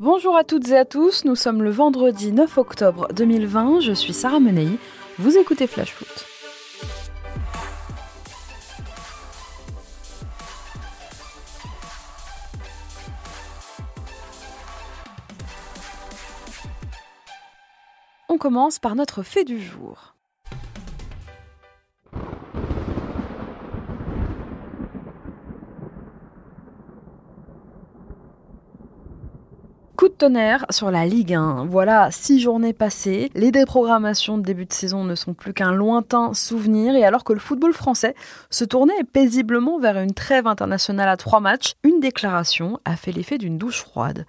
Bonjour à toutes et à tous, nous sommes le vendredi 9 octobre 2020, je suis Sarah Menei, vous écoutez Flash Foot. On commence par notre fait du jour. Tonnerre sur la Ligue 1. Voilà, six journées passées. Les déprogrammations de début de saison ne sont plus qu'un lointain souvenir. Et alors que le football français se tournait paisiblement vers une trêve internationale à trois matchs, une déclaration a fait l'effet d'une douche froide.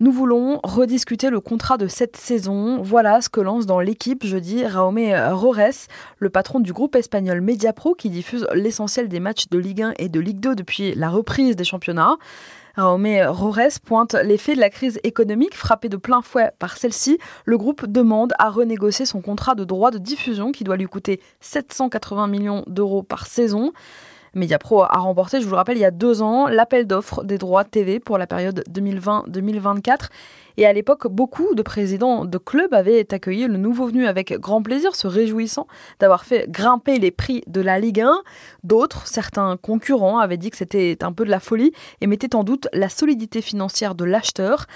Nous voulons rediscuter le contrat de cette saison. Voilà ce que lance dans l'équipe jeudi Raume Rores, le patron du groupe espagnol Mediapro qui diffuse l'essentiel des matchs de Ligue 1 et de Ligue 2 depuis la reprise des championnats. Raume Rores pointe l'effet de la crise économique frappée de plein fouet par celle-ci. Le groupe demande à renégocier son contrat de droit de diffusion qui doit lui coûter 780 millions d'euros par saison. Mediapro a remporté, je vous le rappelle, il y a deux ans, l'appel d'offres des droits TV pour la période 2020-2024. Et à l'époque, beaucoup de présidents de clubs avaient accueilli le nouveau venu avec grand plaisir, se réjouissant d'avoir fait grimper les prix de la Ligue 1. D'autres, certains concurrents, avaient dit que c'était un peu de la folie et mettaient en doute la solidité financière de l'acheteur.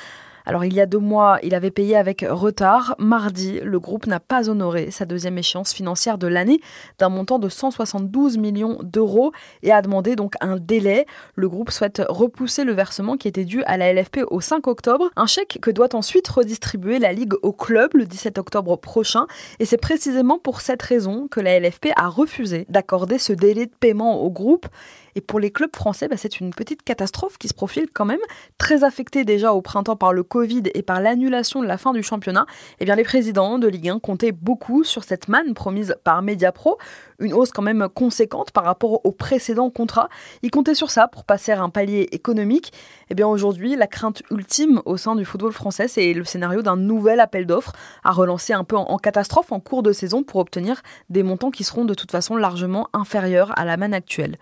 Alors il y a deux mois, il avait payé avec retard. Mardi, le groupe n'a pas honoré sa deuxième échéance financière de l'année d'un montant de 172 millions d'euros et a demandé donc un délai. Le groupe souhaite repousser le versement qui était dû à la LFP au 5 octobre, un chèque que doit ensuite redistribuer la Ligue au club le 17 octobre prochain. Et c'est précisément pour cette raison que la LFP a refusé d'accorder ce délai de paiement au groupe. Et pour les clubs français, bah, c'est une petite catastrophe qui se profile quand même, très affectée déjà au printemps par le Covid et par l'annulation de la fin du championnat. Eh bien, les présidents de Ligue 1 comptaient beaucoup sur cette manne promise par Mediapro, une hausse quand même conséquente par rapport au précédent contrat. Ils comptaient sur ça pour passer à un palier économique. Eh bien, aujourd'hui, la crainte ultime au sein du football français, c'est le scénario d'un nouvel appel d'offres à relancer un peu en catastrophe en cours de saison pour obtenir des montants qui seront de toute façon largement inférieurs à la manne actuelle.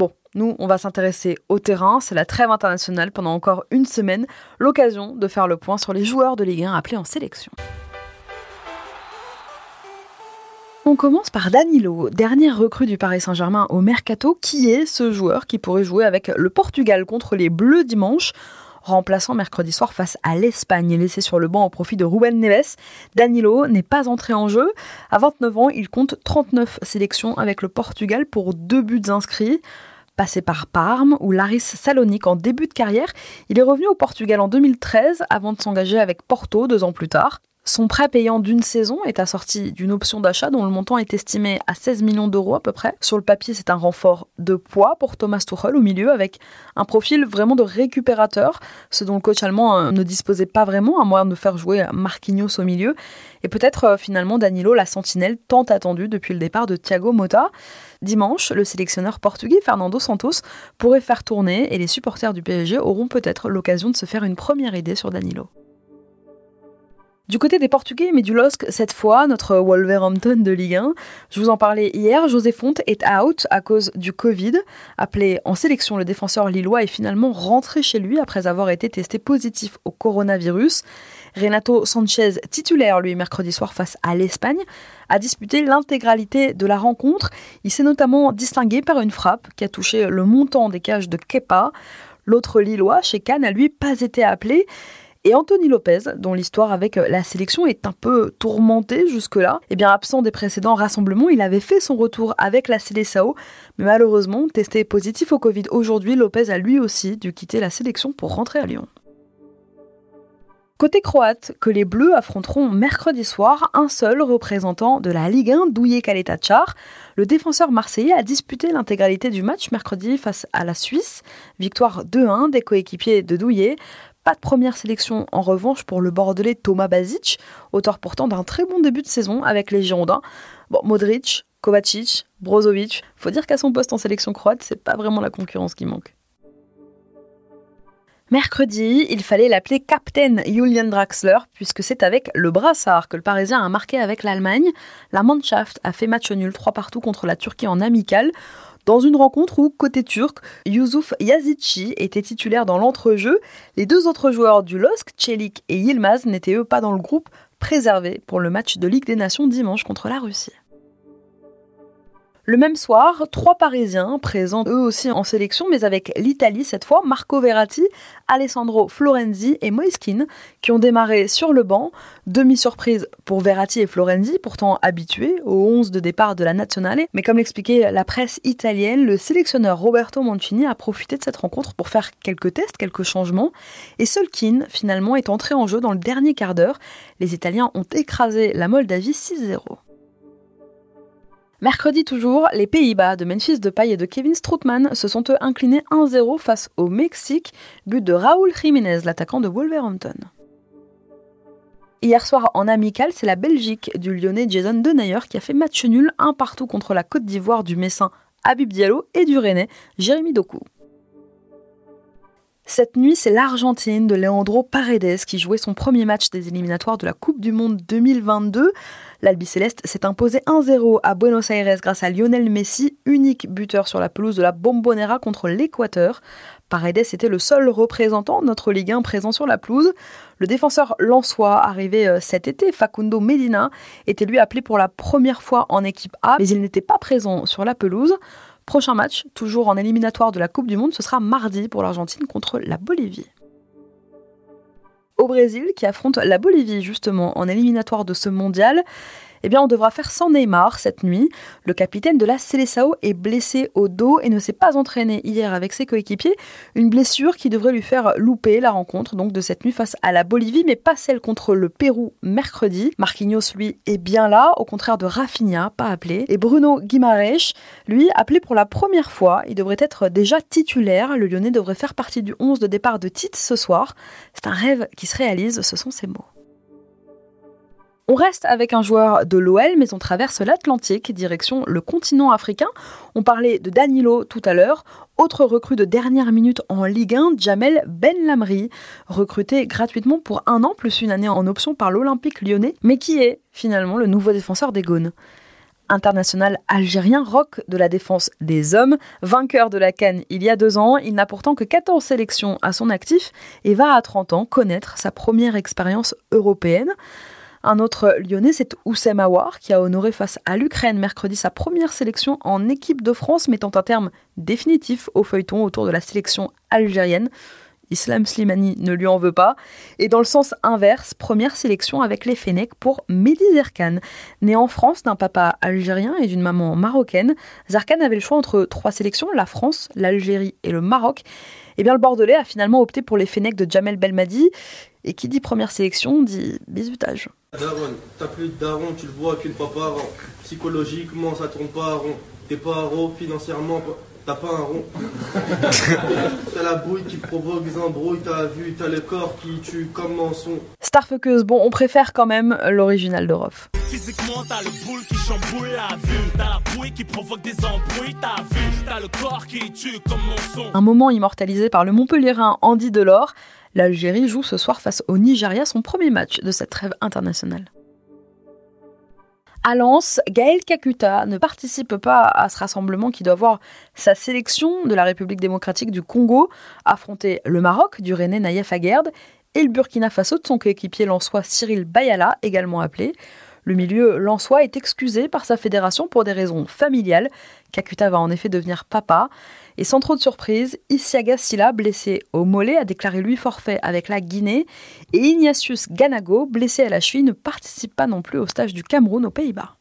Bon, nous, on va s'intéresser au terrain. C'est la trêve internationale pendant encore une semaine. L'occasion de faire le point sur les joueurs de Ligue 1 appelés en sélection. On commence par Danilo, dernière recrue du Paris Saint-Germain au Mercato. Qui est ce joueur qui pourrait jouer avec le Portugal contre les Bleus dimanche remplaçant mercredi soir face à l'Espagne, laissé sur le banc au profit de Ruben Neves? Danilo n'est pas entré en jeu. À 29 ans, il compte 39 sélections avec le Portugal pour deux buts inscrits. Passé par Parme ou Laris Salonique en début de carrière, il est revenu au Portugal en 2013 avant de s'engager avec Porto deux ans plus tard. Son prêt payant d'une saison est assorti d'une option d'achat dont le montant est estimé à 16 millions d'euros à peu près. Sur le papier, c'est un renfort de poids pour Thomas Tuchel au milieu avec un profil vraiment de récupérateur, ce dont le coach allemand euh, ne disposait pas vraiment, à moins de faire jouer Marquinhos au milieu. Et peut-être euh, finalement Danilo, la sentinelle tant attendue depuis le départ de Thiago Motta. Dimanche, le sélectionneur portugais Fernando Santos pourrait faire tourner et les supporters du PSG auront peut-être l'occasion de se faire une première idée sur Danilo. Du côté des Portugais, mais du LOSC cette fois, notre Wolverhampton de Ligue 1. Je vous en parlais hier, José Fonte est out à cause du Covid. Appelé en sélection, le défenseur lillois est finalement rentré chez lui après avoir été testé positif au coronavirus. Renato Sanchez, titulaire lui mercredi soir face à l'Espagne, a disputé l'intégralité de la rencontre. Il s'est notamment distingué par une frappe qui a touché le montant des cages de Kepa. L'autre Lillois, chez Cannes, n'a lui pas été appelé. Et Anthony Lopez, dont l'histoire avec la sélection est un peu tourmentée jusque-là, eh bien absent des précédents rassemblements, il avait fait son retour avec la Seleção, mais malheureusement, testé positif au Covid aujourd'hui, Lopez a lui aussi dû quitter la sélection pour rentrer à Lyon. Côté croate, que les Bleus affronteront mercredi soir un seul représentant de la Ligue 1, Douye Kaletacar. Le défenseur marseillais a disputé l'intégralité du match mercredi face à la Suisse. Victoire 2-1 des coéquipiers de Douillet. Pas de première sélection en revanche pour le Bordelais Thomas Basic, auteur pourtant d'un très bon début de saison avec les Girondins. Bon, Modric, Kovacic, Brozovic, faut dire qu'à son poste en sélection croate, c'est pas vraiment la concurrence qui manque. Mercredi, il fallait l'appeler Captain Julian Draxler, puisque c'est avec le brassard que le Parisien a marqué avec l'Allemagne. La Mannschaft a fait match nul 3 partout contre la Turquie en amical. dans une rencontre où, côté turc, Yusuf Yazidci était titulaire dans l'entrejeu. Les deux autres joueurs du LOSC, Çelik et Yilmaz, n'étaient eux pas dans le groupe préservé pour le match de Ligue des Nations dimanche contre la Russie. Le même soir, trois Parisiens, présents eux aussi en sélection, mais avec l'Italie cette fois, Marco Verratti, Alessandro Florenzi et Moiskin, qui ont démarré sur le banc. Demi-surprise pour Verratti et Florenzi, pourtant habitués aux 11 de départ de la Nazionale. Mais comme l'expliquait la presse italienne, le sélectionneur Roberto Mancini a profité de cette rencontre pour faire quelques tests, quelques changements. Et Keane, finalement, est entré en jeu dans le dernier quart d'heure. Les Italiens ont écrasé la Moldavie 6-0. Mercredi toujours, les Pays-Bas de Memphis Depay et de Kevin Strootman se sont eux inclinés 1-0 face au Mexique, but de Raúl Jiménez, l'attaquant de Wolverhampton. Hier soir en amical, c'est la Belgique du lyonnais Jason Denayer qui a fait match nul un partout contre la Côte d'Ivoire du Messin Habib Diallo et du Rennais Jérémy Doku. Cette nuit, c'est l'Argentine de Leandro Paredes qui jouait son premier match des éliminatoires de la Coupe du Monde 2022. L'Albiceleste s'est imposé 1-0 à Buenos Aires grâce à Lionel Messi, unique buteur sur la pelouse de la Bombonera contre l'Équateur. Paredes était le seul représentant de notre Ligue 1 présent sur la pelouse. Le défenseur lançois, arrivé euh, cet été, Facundo Medina, était lui appelé pour la première fois en équipe A, mais il n'était pas présent sur la pelouse. Prochain match, toujours en éliminatoire de la Coupe du Monde, ce sera mardi pour l'Argentine contre la Bolivie. Au Brésil, qui affronte la Bolivie justement en éliminatoire de ce mondial, eh bien on devra faire sans Neymar cette nuit. Le capitaine de la Seleção est blessé au dos et ne s'est pas entraîné hier avec ses coéquipiers. Une blessure qui devrait lui faire louper la rencontre donc de cette nuit face à la Bolivie, mais pas celle contre le Pérou mercredi. Marquinhos, lui, est bien là, au contraire de Rafinha, pas appelé. Et Bruno Guimaraes, lui, appelé pour la première fois. Il devrait être déjà titulaire. Le Lyonnais devrait faire partie du 11 de départ de Tite ce soir. C'est un rêve qui se réalise, ce sont ses mots. On reste avec un joueur de l'OL, mais on traverse l'Atlantique, direction le continent africain. On parlait de Danilo tout à l'heure. Autre recrue de dernière minute en Ligue 1, Jamel Ben Lamri, recruté gratuitement pour un an plus une année en option par l'Olympique lyonnais, mais qui est finalement le nouveau défenseur des Gaunes international algérien, rock de la défense des hommes, vainqueur de la Cannes il y a deux ans. Il n'a pourtant que 14 sélections à son actif et va à 30 ans connaître sa première expérience européenne. Un autre lyonnais, c'est Oussem Aouar, qui a honoré face à l'Ukraine mercredi sa première sélection en équipe de France, mettant un terme définitif au feuilleton autour de la sélection algérienne. Islam Slimani ne lui en veut pas. Et dans le sens inverse, première sélection avec les Fennecs pour Mehdi Zerkan. Né en France d'un papa algérien et d'une maman marocaine, Zerkan avait le choix entre trois sélections, la France, l'Algérie et le Maroc. Et eh bien le Bordelais a finalement opté pour les Fennecs de Jamel Belmadi. Et qui dit première sélection dit bisutage. Daron, t'as plus de daron, tu le vois qu'une fois par an. Psychologiquement, ça tourne pas à rond. T'es pas à rond, financièrement, t'as pas un rond. t'as la bouille qui provoque des embrouilles, t'as vu, t'as le corps qui tue comme mensonge. Starfuckers, bon, on préfère quand même l'original de Rof. Physiquement, t'as le boule qui chamboule la vue. T'as la bouille qui provoque des embrouilles, t'as vu. T'as le corps qui tue comme mensonge. Un moment immortalisé par le Montpellierin Andy Delors. L'Algérie joue ce soir face au Nigeria son premier match de cette trêve internationale. À Lens, Gaël Kakuta ne participe pas à ce rassemblement qui doit voir sa sélection de la République démocratique du Congo affronter le Maroc du René Naïef Aguerd et le Burkina Faso de son coéquipier lensois Cyril Bayala, également appelé. Le milieu lensois est excusé par sa fédération pour des raisons familiales. Kakuta va en effet devenir papa. Et sans trop de surprise, Isiaga Silla, blessé au mollet, a déclaré lui forfait avec la Guinée. Et Ignatius Ganago, blessé à la cheville, ne participe pas non plus au stage du Cameroun aux Pays-Bas.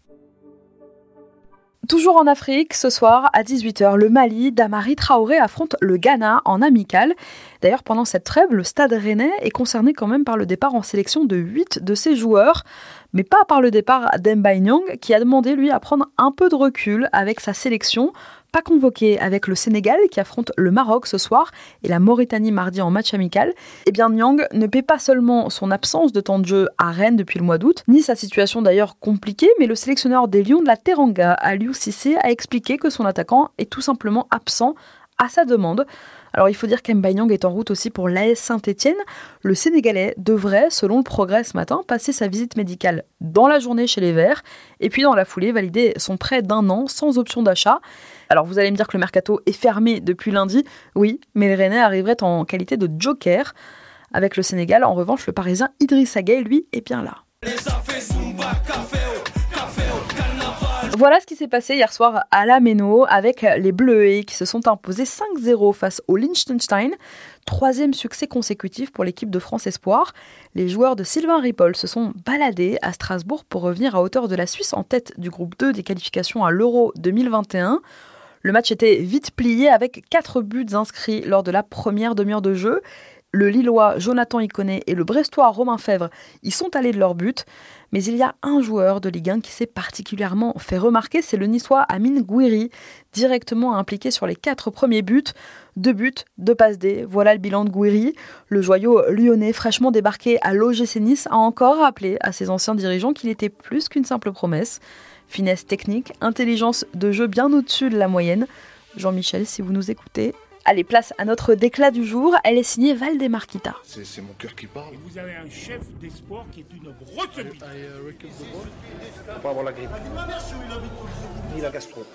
Toujours en Afrique, ce soir à 18h, le Mali d'Amari Traoré affronte le Ghana en amical. D'ailleurs, pendant cette trêve, le stade rennais est concerné quand même par le départ en sélection de 8 de ses joueurs, mais pas par le départ d'Emba Nyang, qui a demandé lui à prendre un peu de recul avec sa sélection pas convoqué avec le Sénégal qui affronte le Maroc ce soir et la Mauritanie mardi en match amical, eh bien Nyang ne paie pas seulement son absence de temps de jeu à Rennes depuis le mois d'août, ni sa situation d'ailleurs compliquée, mais le sélectionneur des Lions de la Teranga, Aliou Cissé, a expliqué que son attaquant est tout simplement absent à sa demande. Alors il faut dire qu'Mbayang est en route aussi pour l'AS Saint-Etienne. Le Sénégalais devrait, selon le progrès ce matin, passer sa visite médicale dans la journée chez les Verts et puis dans la foulée valider son prêt d'un an sans option d'achat. Alors vous allez me dire que le mercato est fermé depuis lundi. Oui, mais les Rennais arriveraient en qualité de joker. Avec le Sénégal, en revanche, le Parisien Idriss Gueye, lui, est bien là. Voilà ce qui s'est passé hier soir à la Méno avec les Bleus qui se sont imposés 5-0 face au Liechtenstein. Troisième succès consécutif pour l'équipe de France Espoir. Les joueurs de Sylvain Ripoll se sont baladés à Strasbourg pour revenir à hauteur de la Suisse en tête du groupe 2 des qualifications à l'Euro 2021. Le match était vite plié avec 4 buts inscrits lors de la première demi-heure de jeu. Le Lillois Jonathan Iconé et le Brestois Romain Fèvre y sont allés de leur but. Mais il y a un joueur de Ligue 1 qui s'est particulièrement fait remarquer, c'est le Niçois Amine Gouiri, directement impliqué sur les quatre premiers buts. Deux buts, deux passes D, voilà le bilan de Gouiri. Le joyau lyonnais fraîchement débarqué à l'OGC Nice a encore rappelé à ses anciens dirigeants qu'il était plus qu'une simple promesse. Finesse technique, intelligence de jeu bien au-dessus de la moyenne. Jean-Michel, si vous nous écoutez, Allez, place à notre déclat du jour. Elle est signée Valdemarquita. C'est mon cœur qui parle. vous avez un chef d'espoir qui est une grosse bite. Faut pas avoir la grippe. Ni la gastro.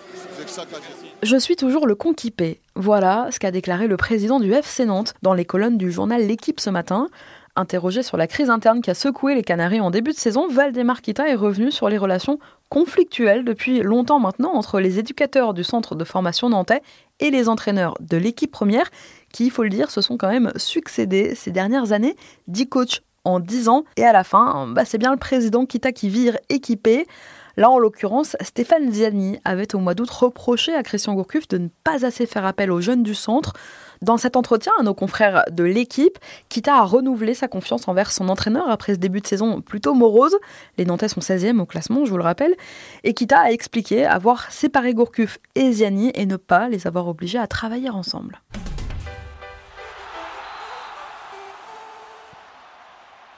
Je suis toujours le conquipé. Voilà ce qu'a déclaré le président du FC Nantes dans les colonnes du journal L'équipe ce matin. Interrogé sur la crise interne qui a secoué les Canaries en début de saison, Valdemarquita est revenu sur les relations conflictuelles depuis longtemps maintenant entre les éducateurs du centre de formation nantais et les entraîneurs de l'équipe première, qui, il faut le dire, se sont quand même succédés ces dernières années, 10 coachs en 10 ans, et à la fin, bah, c'est bien le président Kita qui vire équipé. Là, en l'occurrence, Stéphane Ziani avait au mois d'août reproché à Christian Gourcuff de ne pas assez faire appel aux jeunes du centre. Dans cet entretien à nos confrères de l'équipe, Kita a renouvelé sa confiance envers son entraîneur après ce début de saison plutôt morose. Les Nantais sont 16e au classement, je vous le rappelle. Et Kita a expliqué avoir séparé Gourcuff et Ziani et ne pas les avoir obligés à travailler ensemble.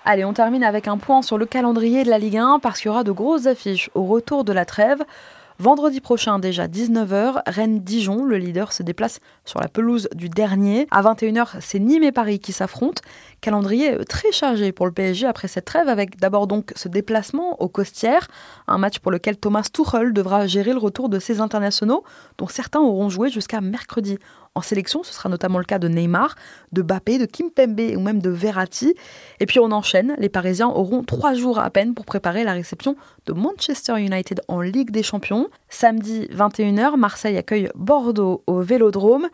Allez, on termine avec un point sur le calendrier de la Ligue 1 parce qu'il y aura de grosses affiches au retour de la trêve. Vendredi prochain, déjà 19h, Rennes-Dijon, le leader, se déplace sur la pelouse du dernier. À 21h, c'est Nîmes et Paris qui s'affrontent. Calendrier très chargé pour le PSG après cette trêve, avec d'abord donc ce déplacement au Costières, un match pour lequel Thomas Tuchel devra gérer le retour de ses internationaux, dont certains auront joué jusqu'à mercredi. En sélection, ce sera notamment le cas de Neymar, de Bappé, de Kim Pembe ou même de Verratti. Et puis on enchaîne, les Parisiens auront trois jours à peine pour préparer la réception de Manchester United en Ligue des Champions. Samedi 21h, Marseille accueille Bordeaux au Vélodrome.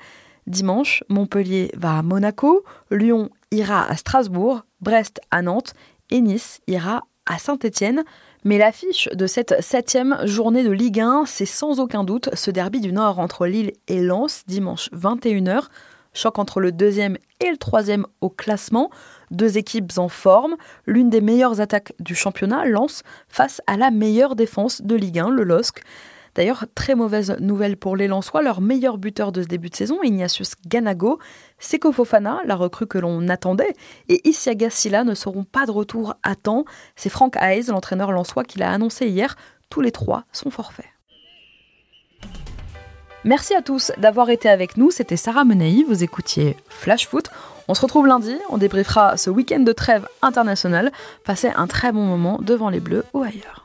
Dimanche, Montpellier va à Monaco, Lyon ira à Strasbourg, Brest à Nantes et Nice ira à Saint-Étienne. Mais l'affiche de cette septième journée de Ligue 1, c'est sans aucun doute ce derby du Nord entre Lille et Lens, dimanche 21h. Choc entre le deuxième et le troisième au classement. Deux équipes en forme. L'une des meilleures attaques du championnat, Lens, face à la meilleure défense de Ligue 1, le LOSC. D'ailleurs, très mauvaise nouvelle pour les Lensois, leur meilleur buteur de ce début de saison, Ignatius Ganago, Seko Fofana, la recrue que l'on attendait, et Isiaga Silla ne seront pas de retour à temps. C'est Franck Hayes, l'entraîneur lensois, qui l'a annoncé hier. Tous les trois sont forfaits. Merci à tous d'avoir été avec nous. C'était Sarah Menei, vous écoutiez Flash Foot. On se retrouve lundi, on débriefera ce week-end de trêve internationale. Passez un très bon moment devant les Bleus ou ailleurs.